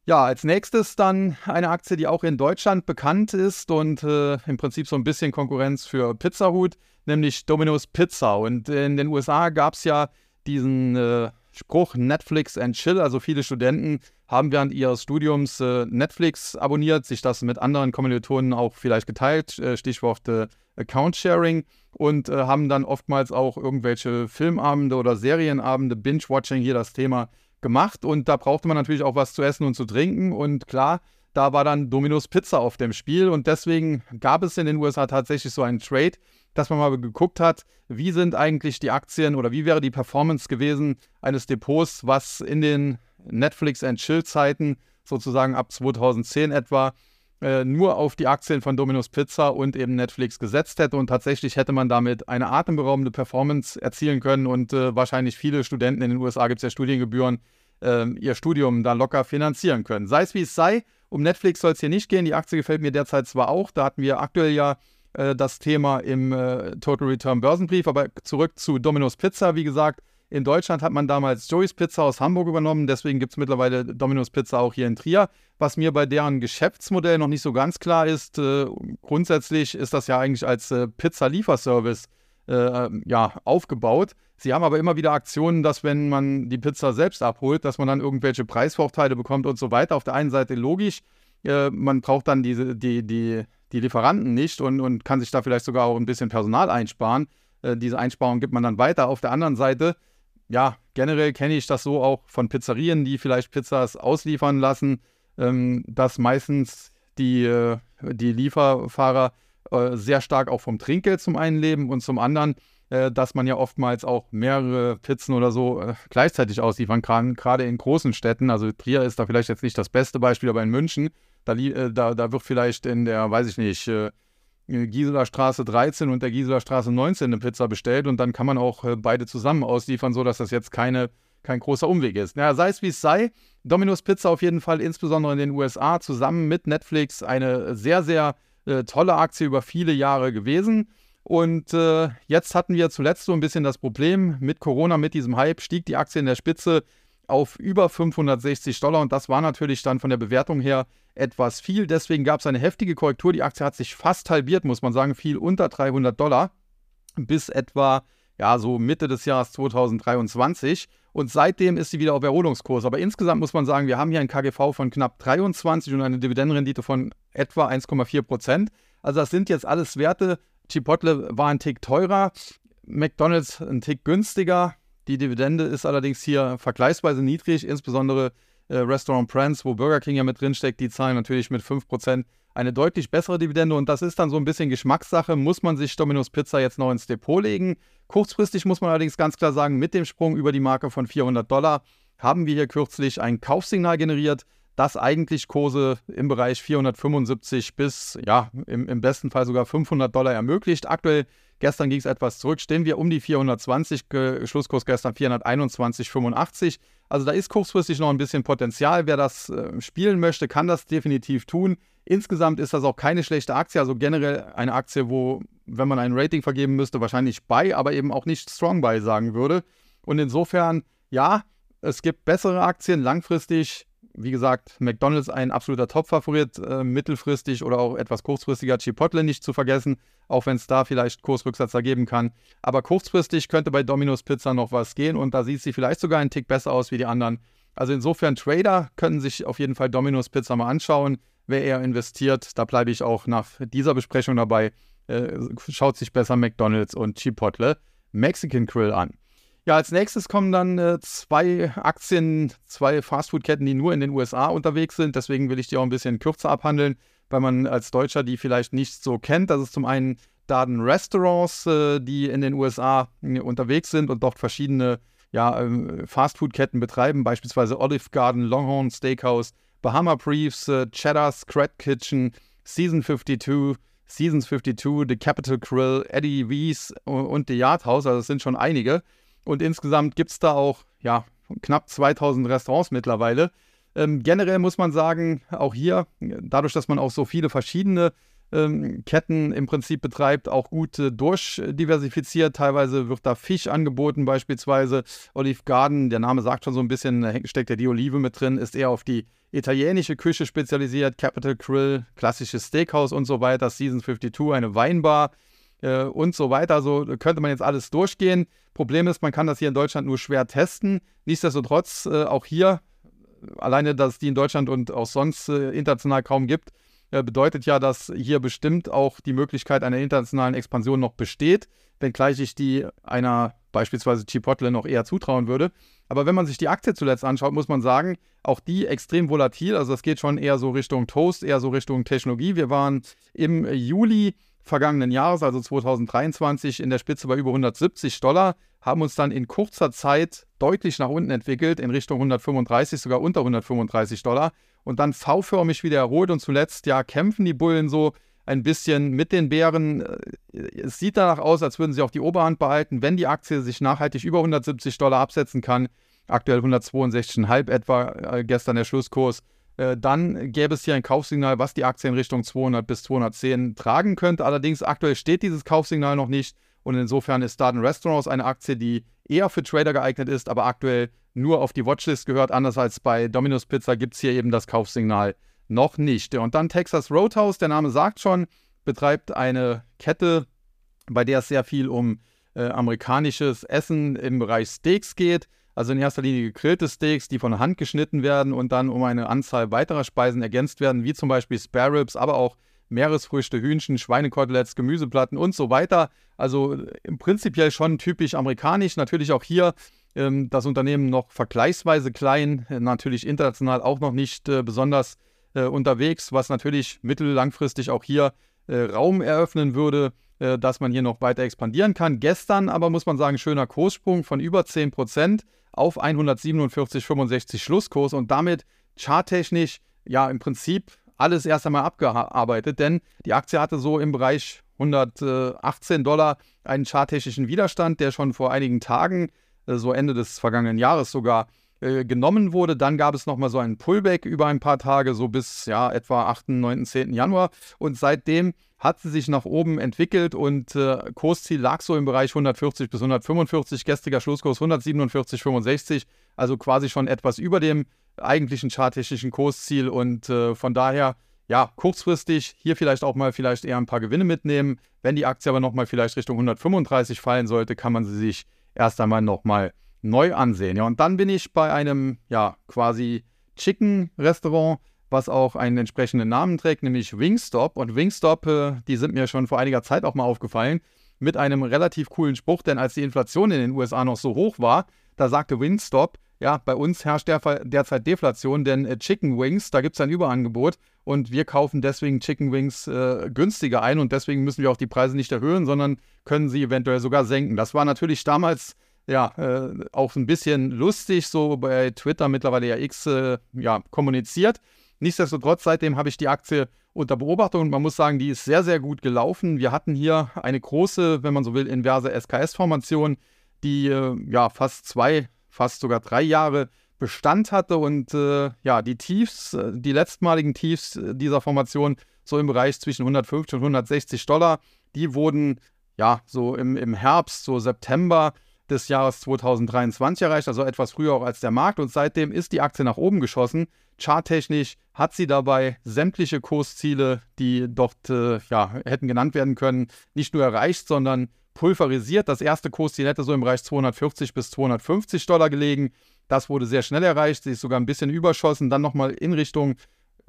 Ja, als nächstes dann eine Aktie, die auch in Deutschland bekannt ist und äh, im Prinzip so ein bisschen Konkurrenz für Pizzahut, nämlich Domino's Pizza. Und in den USA gab es ja diesen äh, Spruch Netflix and Chill. Also viele Studenten haben während ihres Studiums äh, Netflix abonniert, sich das mit anderen Kommilitonen auch vielleicht geteilt, äh, Stichwort äh, Account Sharing und äh, haben dann oftmals auch irgendwelche Filmabende oder Serienabende, Binge-Watching, hier das Thema gemacht und da brauchte man natürlich auch was zu essen und zu trinken und klar, da war dann Domino's Pizza auf dem Spiel und deswegen gab es in den USA tatsächlich so einen Trade, dass man mal geguckt hat, wie sind eigentlich die Aktien oder wie wäre die Performance gewesen eines Depots, was in den Netflix and Chill Zeiten sozusagen ab 2010 etwa äh, nur auf die Aktien von Domino's Pizza und eben Netflix gesetzt hätte. Und tatsächlich hätte man damit eine atemberaubende Performance erzielen können und äh, wahrscheinlich viele Studenten in den USA gibt es ja Studiengebühren, äh, ihr Studium da locker finanzieren können. Sei es wie es sei, um Netflix soll es hier nicht gehen. Die Aktie gefällt mir derzeit zwar auch, da hatten wir aktuell ja äh, das Thema im äh, Total Return Börsenbrief, aber zurück zu Domino's Pizza, wie gesagt. In Deutschland hat man damals Joey's Pizza aus Hamburg übernommen, deswegen gibt es mittlerweile Domino's Pizza auch hier in Trier. Was mir bei deren Geschäftsmodell noch nicht so ganz klar ist, äh, grundsätzlich ist das ja eigentlich als äh, Pizza-Lieferservice äh, ja, aufgebaut. Sie haben aber immer wieder Aktionen, dass wenn man die Pizza selbst abholt, dass man dann irgendwelche Preisvorteile bekommt und so weiter. Auf der einen Seite logisch, äh, man braucht dann diese, die, die, die Lieferanten nicht und, und kann sich da vielleicht sogar auch ein bisschen Personal einsparen. Äh, diese Einsparung gibt man dann weiter. Auf der anderen Seite ja, generell kenne ich das so auch von Pizzerien, die vielleicht Pizzas ausliefern lassen, ähm, dass meistens die, äh, die Lieferfahrer äh, sehr stark auch vom Trinkgeld zum einen leben und zum anderen, äh, dass man ja oftmals auch mehrere Pizzen oder so äh, gleichzeitig ausliefern kann, gerade in großen Städten. Also Trier ist da vielleicht jetzt nicht das beste Beispiel, aber in München, da, äh, da, da wird vielleicht in der, weiß ich nicht, äh, Gisela Straße 13 und der Gisela Straße 19 eine Pizza bestellt und dann kann man auch äh, beide zusammen ausliefern, sodass das jetzt keine, kein großer Umweg ist. Naja, sei es wie es sei, Domino's Pizza auf jeden Fall, insbesondere in den USA, zusammen mit Netflix eine sehr, sehr äh, tolle Aktie über viele Jahre gewesen. Und äh, jetzt hatten wir zuletzt so ein bisschen das Problem mit Corona, mit diesem Hype, stieg die Aktie in der Spitze auf über 560 Dollar und das war natürlich dann von der Bewertung her etwas viel. Deswegen gab es eine heftige Korrektur. Die Aktie hat sich fast halbiert, muss man sagen, viel unter 300 Dollar bis etwa ja so Mitte des Jahres 2023 und seitdem ist sie wieder auf Erholungskurs. Aber insgesamt muss man sagen, wir haben hier ein KGV von knapp 23 und eine Dividendenrendite von etwa 1,4 Prozent. Also das sind jetzt alles Werte. Chipotle war ein Tick teurer, McDonald's ein Tick günstiger, die Dividende ist allerdings hier vergleichsweise niedrig, insbesondere äh, Restaurant Brands, wo Burger King ja mit drinsteckt, die zahlen natürlich mit 5% eine deutlich bessere Dividende und das ist dann so ein bisschen Geschmackssache. Muss man sich Domino's Pizza jetzt noch ins Depot legen? Kurzfristig muss man allerdings ganz klar sagen, mit dem Sprung über die Marke von 400 Dollar haben wir hier kürzlich ein Kaufsignal generiert, das eigentlich Kurse im Bereich 475 bis, ja, im, im besten Fall sogar 500 Dollar ermöglicht. Aktuell Gestern ging es etwas zurück, stehen wir um die 420, Schlusskurs gestern 421,85. Also da ist kurzfristig noch ein bisschen Potenzial. Wer das äh, spielen möchte, kann das definitiv tun. Insgesamt ist das auch keine schlechte Aktie, also generell eine Aktie, wo, wenn man ein Rating vergeben müsste, wahrscheinlich Buy, aber eben auch nicht Strong Buy sagen würde. Und insofern, ja, es gibt bessere Aktien langfristig wie gesagt, McDonald's ein absoluter Top-Favorit, äh, mittelfristig oder auch etwas kurzfristiger Chipotle nicht zu vergessen, auch wenn es da vielleicht Kursrücksatz ergeben kann. Aber kurzfristig könnte bei Domino's Pizza noch was gehen und da sieht sie vielleicht sogar einen Tick besser aus wie die anderen. Also insofern Trader können sich auf jeden Fall Domino's Pizza mal anschauen. Wer eher investiert, da bleibe ich auch nach dieser Besprechung dabei, äh, schaut sich besser McDonald's und Chipotle Mexican Grill an. Ja, als nächstes kommen dann äh, zwei Aktien, zwei Fastfood-Ketten, die nur in den USA unterwegs sind. Deswegen will ich die auch ein bisschen kürzer abhandeln, weil man als Deutscher die vielleicht nicht so kennt. Das ist zum einen Darden Restaurants, äh, die in den USA äh, unterwegs sind und dort verschiedene ja, ähm, Fastfood-Ketten betreiben, beispielsweise Olive Garden, Longhorn Steakhouse, Bahama Briefs, äh, Cheddar's, Crat Kitchen, Season 52, Seasons 52, The Capital Grill, Eddie Wies und The Yard House. Also es sind schon einige. Und insgesamt gibt es da auch ja, knapp 2000 Restaurants mittlerweile. Ähm, generell muss man sagen, auch hier, dadurch, dass man auch so viele verschiedene ähm, Ketten im Prinzip betreibt, auch gut äh, durchdiversifiziert. Teilweise wird da Fisch angeboten, beispielsweise Olive Garden. Der Name sagt schon so ein bisschen, da steckt ja die Olive mit drin, ist eher auf die italienische Küche spezialisiert. Capital Grill, klassisches Steakhouse und so weiter. Season 52, eine Weinbar äh, und so weiter. So also, könnte man jetzt alles durchgehen. Problem ist, man kann das hier in Deutschland nur schwer testen. Nichtsdestotrotz, äh, auch hier, alleine, dass es die in Deutschland und auch sonst äh, international kaum gibt, äh, bedeutet ja, dass hier bestimmt auch die Möglichkeit einer internationalen Expansion noch besteht, wenngleich ich die einer beispielsweise Chipotle noch eher zutrauen würde. Aber wenn man sich die Aktie zuletzt anschaut, muss man sagen, auch die extrem volatil. Also es geht schon eher so Richtung Toast, eher so Richtung Technologie. Wir waren im Juli vergangenen Jahres, also 2023, in der Spitze bei über 170 Dollar, haben uns dann in kurzer Zeit deutlich nach unten entwickelt, in Richtung 135, sogar unter 135 Dollar und dann V-förmig wieder erholt und zuletzt ja kämpfen die Bullen so ein bisschen mit den Bären. Es sieht danach aus, als würden sie auch die Oberhand behalten, wenn die Aktie sich nachhaltig über 170 Dollar absetzen kann. Aktuell 162,5 etwa äh, gestern der Schlusskurs. Äh, dann gäbe es hier ein Kaufsignal, was die Aktie in Richtung 200 bis 210 tragen könnte. Allerdings aktuell steht dieses Kaufsignal noch nicht und insofern ist Darden Restaurants eine Aktie, die eher für Trader geeignet ist, aber aktuell nur auf die Watchlist gehört. Anders als bei Domino's Pizza gibt es hier eben das Kaufsignal noch nicht. Und dann Texas Roadhouse, der Name sagt schon, betreibt eine Kette, bei der es sehr viel um äh, amerikanisches Essen im Bereich Steaks geht. Also in erster Linie gegrillte Steaks, die von Hand geschnitten werden und dann um eine Anzahl weiterer Speisen ergänzt werden, wie zum Beispiel Spare Ribs, aber auch Meeresfrüchte, Hühnchen, Schweinekoteletts, Gemüseplatten und so weiter. Also im prinzipiell schon typisch amerikanisch. Natürlich auch hier ähm, das Unternehmen noch vergleichsweise klein, äh, natürlich international auch noch nicht äh, besonders äh, unterwegs, was natürlich mittel-langfristig auch hier äh, Raum eröffnen würde äh, dass man hier noch weiter expandieren kann. Gestern aber muss man sagen, schöner Kurssprung von über 10% auf 147,65 Schlusskurs und damit charttechnisch ja im Prinzip alles erst einmal abgearbeitet, denn die Aktie hatte so im Bereich 118 Dollar einen charttechnischen Widerstand, der schon vor einigen Tagen, äh, so Ende des vergangenen Jahres sogar, äh, genommen wurde. Dann gab es nochmal so einen Pullback über ein paar Tage, so bis ja etwa 8., 9., 10. Januar. Und seitdem hat sie sich nach oben entwickelt und äh, Kursziel lag so im Bereich 140 bis 145, gestriger Schlusskurs 147,65, also quasi schon etwas über dem eigentlichen charttechnischen Kursziel und äh, von daher ja, kurzfristig hier vielleicht auch mal vielleicht eher ein paar Gewinne mitnehmen. Wenn die Aktie aber nochmal vielleicht Richtung 135 fallen sollte, kann man sie sich erst einmal nochmal neu ansehen. Ja, und dann bin ich bei einem, ja, quasi Chicken-Restaurant, was auch einen entsprechenden Namen trägt, nämlich Wingstop. Und Wingstop, äh, die sind mir schon vor einiger Zeit auch mal aufgefallen, mit einem relativ coolen Spruch, denn als die Inflation in den USA noch so hoch war, da sagte Wingstop, ja, bei uns herrscht der, derzeit Deflation, denn äh, Chicken Wings, da gibt es ein Überangebot und wir kaufen deswegen Chicken Wings äh, günstiger ein und deswegen müssen wir auch die Preise nicht erhöhen, sondern können sie eventuell sogar senken. Das war natürlich damals ja, äh, auch ein bisschen lustig, so bei Twitter mittlerweile ja X äh, ja, kommuniziert. Nichtsdestotrotz, seitdem habe ich die Aktie unter Beobachtung und man muss sagen, die ist sehr, sehr gut gelaufen. Wir hatten hier eine große, wenn man so will, inverse SKS-Formation, die äh, ja fast zwei, fast sogar drei Jahre Bestand hatte und äh, ja, die Tiefs, äh, die letztmaligen Tiefs dieser Formation, so im Bereich zwischen 150 und 160 Dollar, die wurden ja so im, im Herbst, so September des Jahres 2023 erreicht, also etwas früher auch als der Markt. Und seitdem ist die Aktie nach oben geschossen. Charttechnisch hat sie dabei sämtliche Kursziele, die dort äh, ja, hätten genannt werden können, nicht nur erreicht, sondern pulverisiert. Das erste Kursziel hätte so im Bereich 240 bis 250 Dollar gelegen. Das wurde sehr schnell erreicht. Sie ist sogar ein bisschen überschossen, dann nochmal in Richtung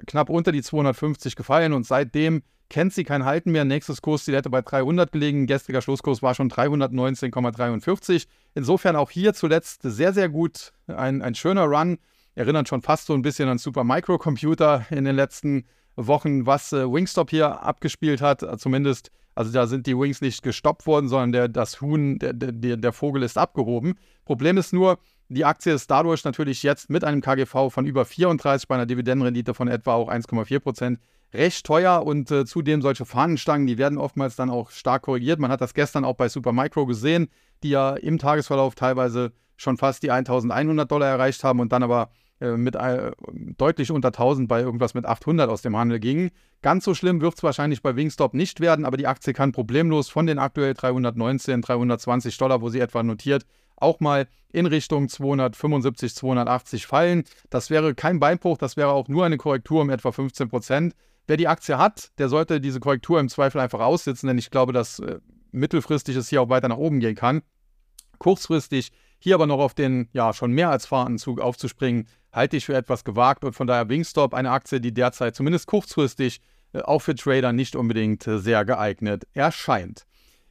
knapp unter die 250 gefallen und seitdem kennt sie kein Halten mehr. Nächstes Kursziel hätte bei 300 gelegen. Gestriger Schlusskurs war schon 319,43. Insofern auch hier zuletzt sehr, sehr gut. Ein, ein schöner Run. Erinnert schon fast so ein bisschen an Super Microcomputer in den letzten Wochen, was äh, Wingstop hier abgespielt hat. Zumindest Also da sind die Wings nicht gestoppt worden, sondern der, das Huhn, der, der, der Vogel ist abgehoben. Problem ist nur, die Aktie ist dadurch natürlich jetzt mit einem KGV von über 34 bei einer Dividendenrendite von etwa auch 1,4 Prozent recht teuer und äh, zudem solche Fahnenstangen, die werden oftmals dann auch stark korrigiert. Man hat das gestern auch bei Supermicro gesehen, die ja im Tagesverlauf teilweise schon fast die 1100 Dollar erreicht haben und dann aber äh, mit äh, deutlich unter 1000 bei irgendwas mit 800 aus dem Handel gingen. Ganz so schlimm wird es wahrscheinlich bei Wingstop nicht werden, aber die Aktie kann problemlos von den aktuell 319, 320 Dollar, wo sie etwa notiert, auch mal in Richtung 275, 280 fallen. Das wäre kein Beinbruch, das wäre auch nur eine Korrektur um etwa 15 Prozent. Wer die Aktie hat, der sollte diese Korrektur im Zweifel einfach aussitzen, denn ich glaube, dass äh, mittelfristig es hier auch weiter nach oben gehen kann. Kurzfristig hier aber noch auf den ja schon mehr als fahrenden Zug aufzuspringen, halte ich für etwas gewagt und von daher Wingstop eine Aktie, die derzeit zumindest kurzfristig äh, auch für Trader nicht unbedingt äh, sehr geeignet erscheint.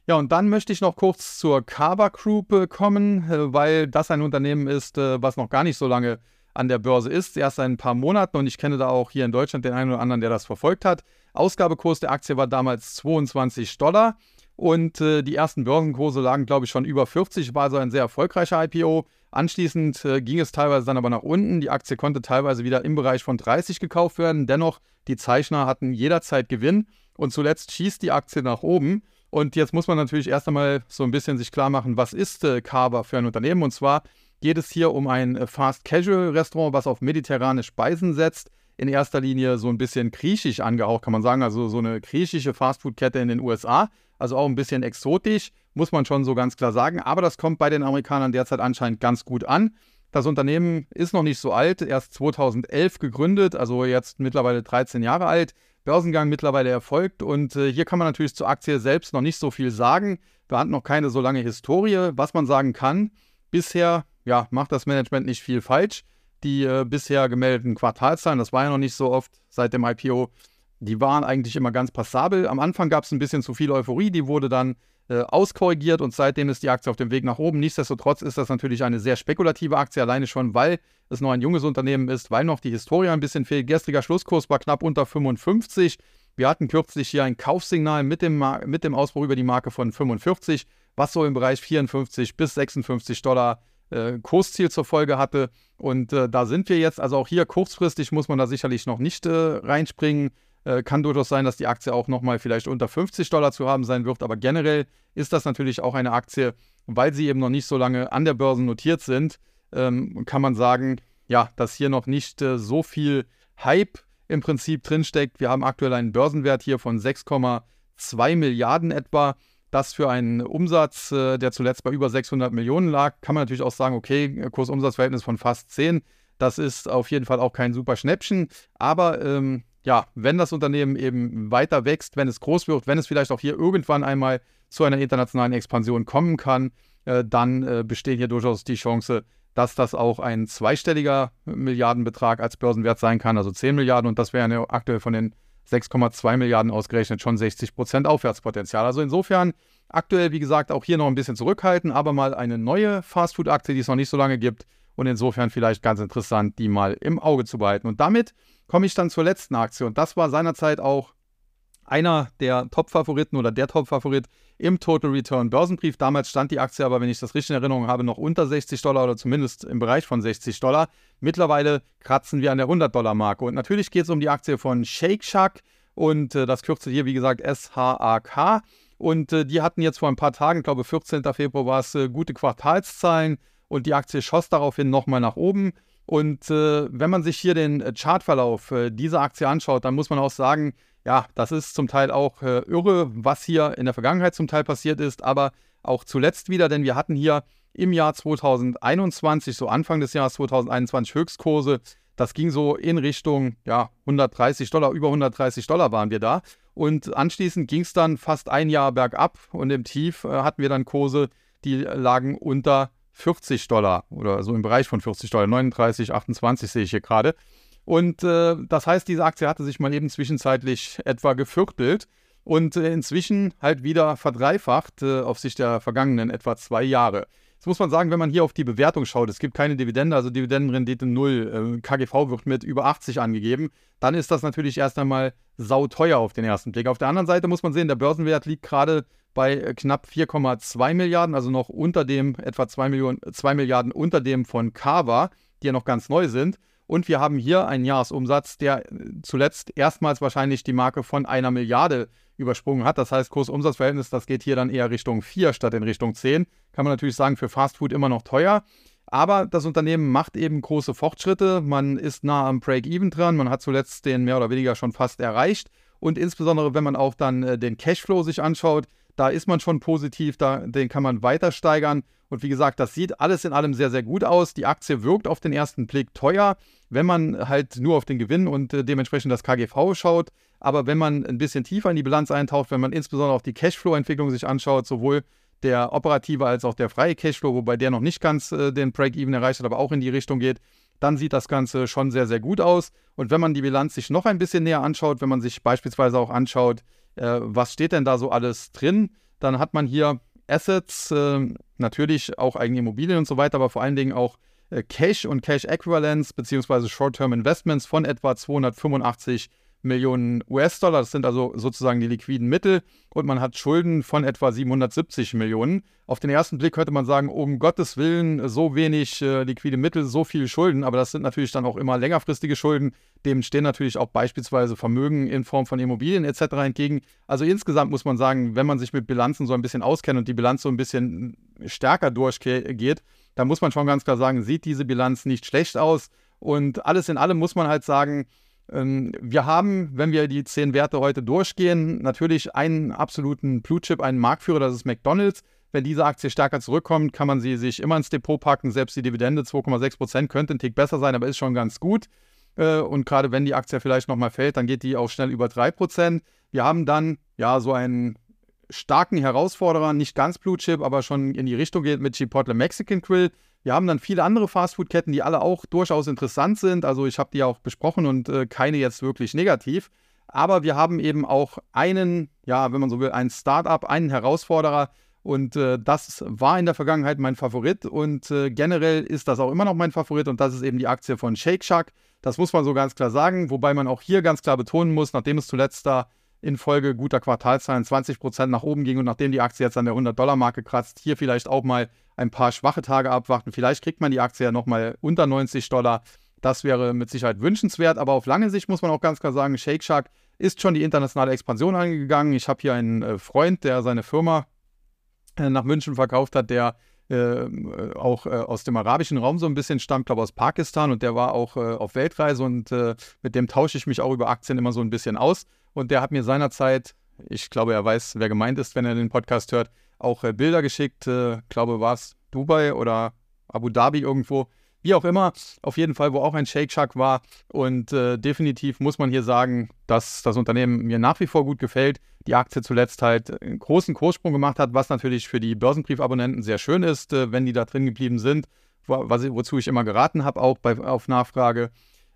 Ja, und dann möchte ich noch kurz zur Carver Group kommen, weil das ein Unternehmen ist, was noch gar nicht so lange an der Börse ist, erst seit ein paar Monaten und ich kenne da auch hier in Deutschland den einen oder anderen, der das verfolgt hat. Ausgabekurs der Aktie war damals 22 Dollar und äh, die ersten Börsenkurse lagen, glaube ich, schon über 40, war also ein sehr erfolgreicher IPO. Anschließend äh, ging es teilweise dann aber nach unten. Die Aktie konnte teilweise wieder im Bereich von 30 gekauft werden. Dennoch, die Zeichner hatten jederzeit Gewinn und zuletzt schießt die Aktie nach oben. Und jetzt muss man natürlich erst einmal so ein bisschen sich klar machen, was ist äh, Carver für ein Unternehmen? Und zwar geht es hier um ein äh, Fast Casual Restaurant, was auf mediterrane Speisen setzt. In erster Linie so ein bisschen griechisch angehaucht, kann man sagen. Also so eine griechische Fastfood-Kette in den USA also auch ein bisschen exotisch, muss man schon so ganz klar sagen. Aber das kommt bei den Amerikanern derzeit anscheinend ganz gut an. Das Unternehmen ist noch nicht so alt, erst 2011 gegründet, also jetzt mittlerweile 13 Jahre alt. Börsengang mittlerweile erfolgt und äh, hier kann man natürlich zur Aktie selbst noch nicht so viel sagen. Wir hatten noch keine so lange Historie. Was man sagen kann, bisher ja, macht das Management nicht viel falsch. Die äh, bisher gemeldeten Quartalzahlen, das war ja noch nicht so oft seit dem IPO, die waren eigentlich immer ganz passabel. Am Anfang gab es ein bisschen zu viel Euphorie, die wurde dann äh, auskorrigiert und seitdem ist die Aktie auf dem Weg nach oben. Nichtsdestotrotz ist das natürlich eine sehr spekulative Aktie, alleine schon, weil es noch ein junges Unternehmen ist, weil noch die Historie ein bisschen fehlt. Gestriger Schlusskurs war knapp unter 55. Wir hatten kürzlich hier ein Kaufsignal mit dem, mit dem Ausbruch über die Marke von 45, was so im Bereich 54 bis 56 Dollar äh, Kursziel zur Folge hatte. Und äh, da sind wir jetzt. Also auch hier kurzfristig muss man da sicherlich noch nicht äh, reinspringen. Äh, kann durchaus sein, dass die Aktie auch nochmal vielleicht unter 50 Dollar zu haben sein wird. Aber generell ist das natürlich auch eine Aktie, weil sie eben noch nicht so lange an der Börse notiert sind, ähm, kann man sagen, ja, dass hier noch nicht äh, so viel Hype im Prinzip drinsteckt. Wir haben aktuell einen Börsenwert hier von 6,2 Milliarden etwa. Das für einen Umsatz, äh, der zuletzt bei über 600 Millionen lag, kann man natürlich auch sagen, okay, Kursumsatzverhältnis von fast 10. Das ist auf jeden Fall auch kein super Schnäppchen. Aber ähm, ja, wenn das Unternehmen eben weiter wächst, wenn es groß wird, wenn es vielleicht auch hier irgendwann einmal zu einer internationalen Expansion kommen kann, äh, dann äh, besteht hier durchaus die Chance, dass das auch ein zweistelliger Milliardenbetrag als Börsenwert sein kann, also 10 Milliarden. Und das wäre ja aktuell von den 6,2 Milliarden ausgerechnet schon 60 Prozent Aufwärtspotenzial. Also insofern aktuell, wie gesagt, auch hier noch ein bisschen zurückhalten, aber mal eine neue Fastfood-Aktie, die es noch nicht so lange gibt. Und insofern vielleicht ganz interessant, die mal im Auge zu behalten. Und damit komme ich dann zur letzten Aktie. Und das war seinerzeit auch einer der Top-Favoriten oder der Top-Favorit im Total Return Börsenbrief. Damals stand die Aktie aber, wenn ich das richtig in Erinnerung habe, noch unter 60 Dollar oder zumindest im Bereich von 60 Dollar. Mittlerweile kratzen wir an der 100-Dollar-Marke. Und natürlich geht es um die Aktie von Shake Shack und äh, das Kürzel hier, wie gesagt, SHAK. Und äh, die hatten jetzt vor ein paar Tagen, glaube 14. Februar war es, äh, gute Quartalszahlen und die Aktie schoss daraufhin nochmal nach oben. Und äh, wenn man sich hier den äh, Chartverlauf äh, dieser Aktie anschaut, dann muss man auch sagen, ja, das ist zum Teil auch äh, irre, was hier in der Vergangenheit zum Teil passiert ist, aber auch zuletzt wieder, denn wir hatten hier im Jahr 2021, so Anfang des Jahres 2021 Höchstkurse. Das ging so in Richtung ja, 130 Dollar, über 130 Dollar waren wir da. Und anschließend ging es dann fast ein Jahr bergab und im Tief äh, hatten wir dann Kurse, die lagen unter 40 Dollar oder so im Bereich von 40 Dollar, 39, 28 sehe ich hier gerade. Und äh, das heißt, diese Aktie hatte sich mal eben zwischenzeitlich etwa geviertelt und äh, inzwischen halt wieder verdreifacht äh, auf Sicht der vergangenen etwa zwei Jahre. Das muss man sagen, wenn man hier auf die Bewertung schaut. Es gibt keine Dividende, also Dividendenrendite null. Äh, KGV wird mit über 80 angegeben. Dann ist das natürlich erst einmal sauteuer auf den ersten Blick. Auf der anderen Seite muss man sehen, der Börsenwert liegt gerade bei äh, knapp 4,2 Milliarden, also noch unter dem, etwa 2, Millionen, 2 Milliarden unter dem von Carva, die ja noch ganz neu sind. Und wir haben hier einen Jahresumsatz, der äh, zuletzt erstmals wahrscheinlich die Marke von einer Milliarde übersprungen hat. Das heißt, Kurs-Umsatz-Verhältnis, das geht hier dann eher Richtung 4 statt in Richtung 10. Kann man natürlich sagen, für Fastfood immer noch teuer. Aber das Unternehmen macht eben große Fortschritte. Man ist nah am Break-Even dran. Man hat zuletzt den mehr oder weniger schon fast erreicht. Und insbesondere, wenn man auch dann äh, den Cashflow sich anschaut, da ist man schon positiv, da, den kann man weiter steigern. Und wie gesagt, das sieht alles in allem sehr, sehr gut aus. Die Aktie wirkt auf den ersten Blick teuer, wenn man halt nur auf den Gewinn und äh, dementsprechend das KGV schaut. Aber wenn man ein bisschen tiefer in die Bilanz eintaucht, wenn man insbesondere auch die Cashflow-Entwicklung sich anschaut, sowohl der operative als auch der freie Cashflow, wobei der noch nicht ganz äh, den Break-Even erreicht hat, aber auch in die Richtung geht, dann sieht das Ganze schon sehr, sehr gut aus. Und wenn man die Bilanz sich noch ein bisschen näher anschaut, wenn man sich beispielsweise auch anschaut, äh, was steht denn da so alles drin? Dann hat man hier Assets, äh, natürlich auch eigene Immobilien und so weiter, aber vor allen Dingen auch äh, Cash und Cash Equivalents bzw. Short-Term Investments von etwa 285 Millionen US-Dollar. Das sind also sozusagen die liquiden Mittel. Und man hat Schulden von etwa 770 Millionen. Auf den ersten Blick könnte man sagen, um Gottes Willen, so wenig äh, liquide Mittel, so viel Schulden. Aber das sind natürlich dann auch immer längerfristige Schulden. Dem stehen natürlich auch beispielsweise Vermögen in Form von Immobilien etc. entgegen. Also insgesamt muss man sagen, wenn man sich mit Bilanzen so ein bisschen auskennt und die Bilanz so ein bisschen stärker durchgeht, dann muss man schon ganz klar sagen, sieht diese Bilanz nicht schlecht aus. Und alles in allem muss man halt sagen, wir haben, wenn wir die zehn Werte heute durchgehen, natürlich einen absoluten Blue-Chip, einen Marktführer, das ist McDonald's. Wenn diese Aktie stärker zurückkommt, kann man sie sich immer ins Depot packen. Selbst die Dividende 2,6% könnte ein Tick besser sein, aber ist schon ganz gut. Äh, und gerade wenn die Aktie vielleicht nochmal fällt, dann geht die auch schnell über 3%. Wir haben dann ja so einen starken Herausforderer, nicht ganz Blue Chip, aber schon in die Richtung geht mit Chipotle Mexican Grill. Wir haben dann viele andere Fastfood-Ketten, die alle auch durchaus interessant sind. Also ich habe die auch besprochen und äh, keine jetzt wirklich negativ. Aber wir haben eben auch einen, ja, wenn man so will, ein Startup, einen Herausforderer. Und äh, das war in der Vergangenheit mein Favorit. Und äh, generell ist das auch immer noch mein Favorit. Und das ist eben die Aktie von Shake Shack. Das muss man so ganz klar sagen. Wobei man auch hier ganz klar betonen muss, nachdem es zuletzt da in Folge guter Quartalzahlen 20% nach oben ging und nachdem die Aktie jetzt an der 100-Dollar-Marke kratzt, hier vielleicht auch mal ein paar schwache Tage abwarten. Vielleicht kriegt man die Aktie ja nochmal unter 90 Dollar. Das wäre mit Sicherheit wünschenswert, aber auf lange Sicht muss man auch ganz klar sagen, Shake Shack ist schon die internationale Expansion angegangen. Ich habe hier einen äh, Freund, der seine Firma äh, nach München verkauft hat, der äh, auch äh, aus dem arabischen Raum so ein bisschen stammt, glaube aus Pakistan und der war auch äh, auf Weltreise und äh, mit dem tausche ich mich auch über Aktien immer so ein bisschen aus. Und der hat mir seinerzeit, ich glaube, er weiß, wer gemeint ist, wenn er den Podcast hört, auch äh, Bilder geschickt. Glaube, war es Dubai oder Abu Dhabi irgendwo. Wie auch immer, auf jeden Fall, wo auch ein Shake Shack war. Und äh, definitiv muss man hier sagen, dass das Unternehmen mir nach wie vor gut gefällt. Die Aktie zuletzt halt einen großen Kurssprung gemacht hat, was natürlich für die Börsenbriefabonnenten sehr schön ist, äh, wenn die da drin geblieben sind, wo, wozu ich immer geraten habe, auch bei, auf Nachfrage.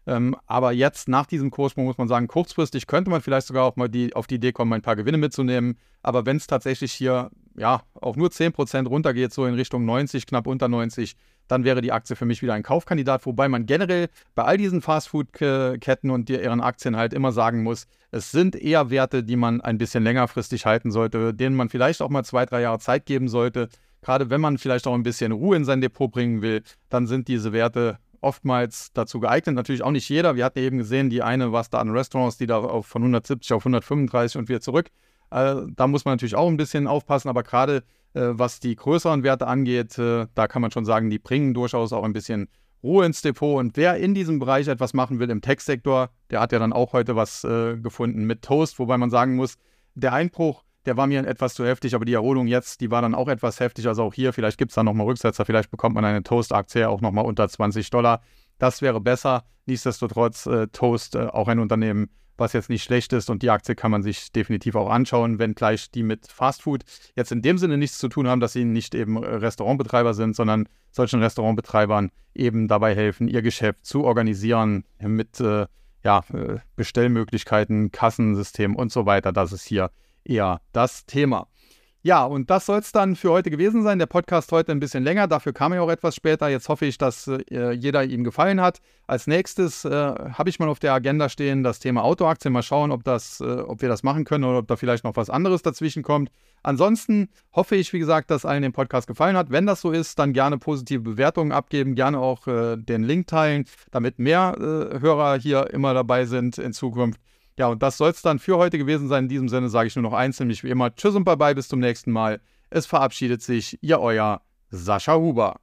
Ähm, aber jetzt nach diesem Kurssprung muss man sagen, kurzfristig könnte man vielleicht sogar auch mal die, auf die Idee kommen, ein paar Gewinne mitzunehmen. Aber wenn es tatsächlich hier ja auch nur 10% runtergeht, so in Richtung 90, knapp unter 90, dann wäre die Aktie für mich wieder ein Kaufkandidat. Wobei man generell bei all diesen Fastfood-Ketten und ihren Aktien halt immer sagen muss, es sind eher Werte, die man ein bisschen längerfristig halten sollte, denen man vielleicht auch mal zwei, drei Jahre Zeit geben sollte. Gerade wenn man vielleicht auch ein bisschen Ruhe in sein Depot bringen will, dann sind diese Werte oftmals dazu geeignet. Natürlich auch nicht jeder. Wir hatten eben gesehen, die eine war da an Restaurants, die da auf, von 170 auf 135 und wieder zurück. Äh, da muss man natürlich auch ein bisschen aufpassen, aber gerade was die größeren Werte angeht, äh, da kann man schon sagen, die bringen durchaus auch ein bisschen Ruhe ins Depot. Und wer in diesem Bereich etwas machen will im Tech-Sektor, der hat ja dann auch heute was äh, gefunden mit Toast, wobei man sagen muss, der Einbruch der war mir etwas zu heftig, aber die Erholung jetzt, die war dann auch etwas heftig. Also auch hier, vielleicht gibt es da nochmal Rücksetzer, vielleicht bekommt man eine Toast-Aktie auch nochmal unter 20 Dollar. Das wäre besser. Nichtsdestotrotz, äh, Toast äh, auch ein Unternehmen, was jetzt nicht schlecht ist und die Aktie kann man sich definitiv auch anschauen, wenngleich die mit Fastfood jetzt in dem Sinne nichts zu tun haben, dass sie nicht eben Restaurantbetreiber sind, sondern solchen Restaurantbetreibern eben dabei helfen, ihr Geschäft zu organisieren mit äh, ja, äh, Bestellmöglichkeiten, Kassensystem und so weiter. Das ist hier eher das Thema. Ja, und das soll es dann für heute gewesen sein. Der Podcast heute ein bisschen länger, dafür kam er auch etwas später. Jetzt hoffe ich, dass äh, jeder ihm gefallen hat. Als nächstes äh, habe ich mal auf der Agenda stehen das Thema Autoaktien. Mal schauen, ob, das, äh, ob wir das machen können oder ob da vielleicht noch was anderes dazwischen kommt. Ansonsten hoffe ich, wie gesagt, dass allen den Podcast gefallen hat. Wenn das so ist, dann gerne positive Bewertungen abgeben, gerne auch äh, den Link teilen, damit mehr äh, Hörer hier immer dabei sind in Zukunft. Ja, und das soll es dann für heute gewesen sein. In diesem Sinne sage ich nur noch eins, nämlich wie immer Tschüss und Bye-bye, bis zum nächsten Mal. Es verabschiedet sich Ihr Euer Sascha Huber.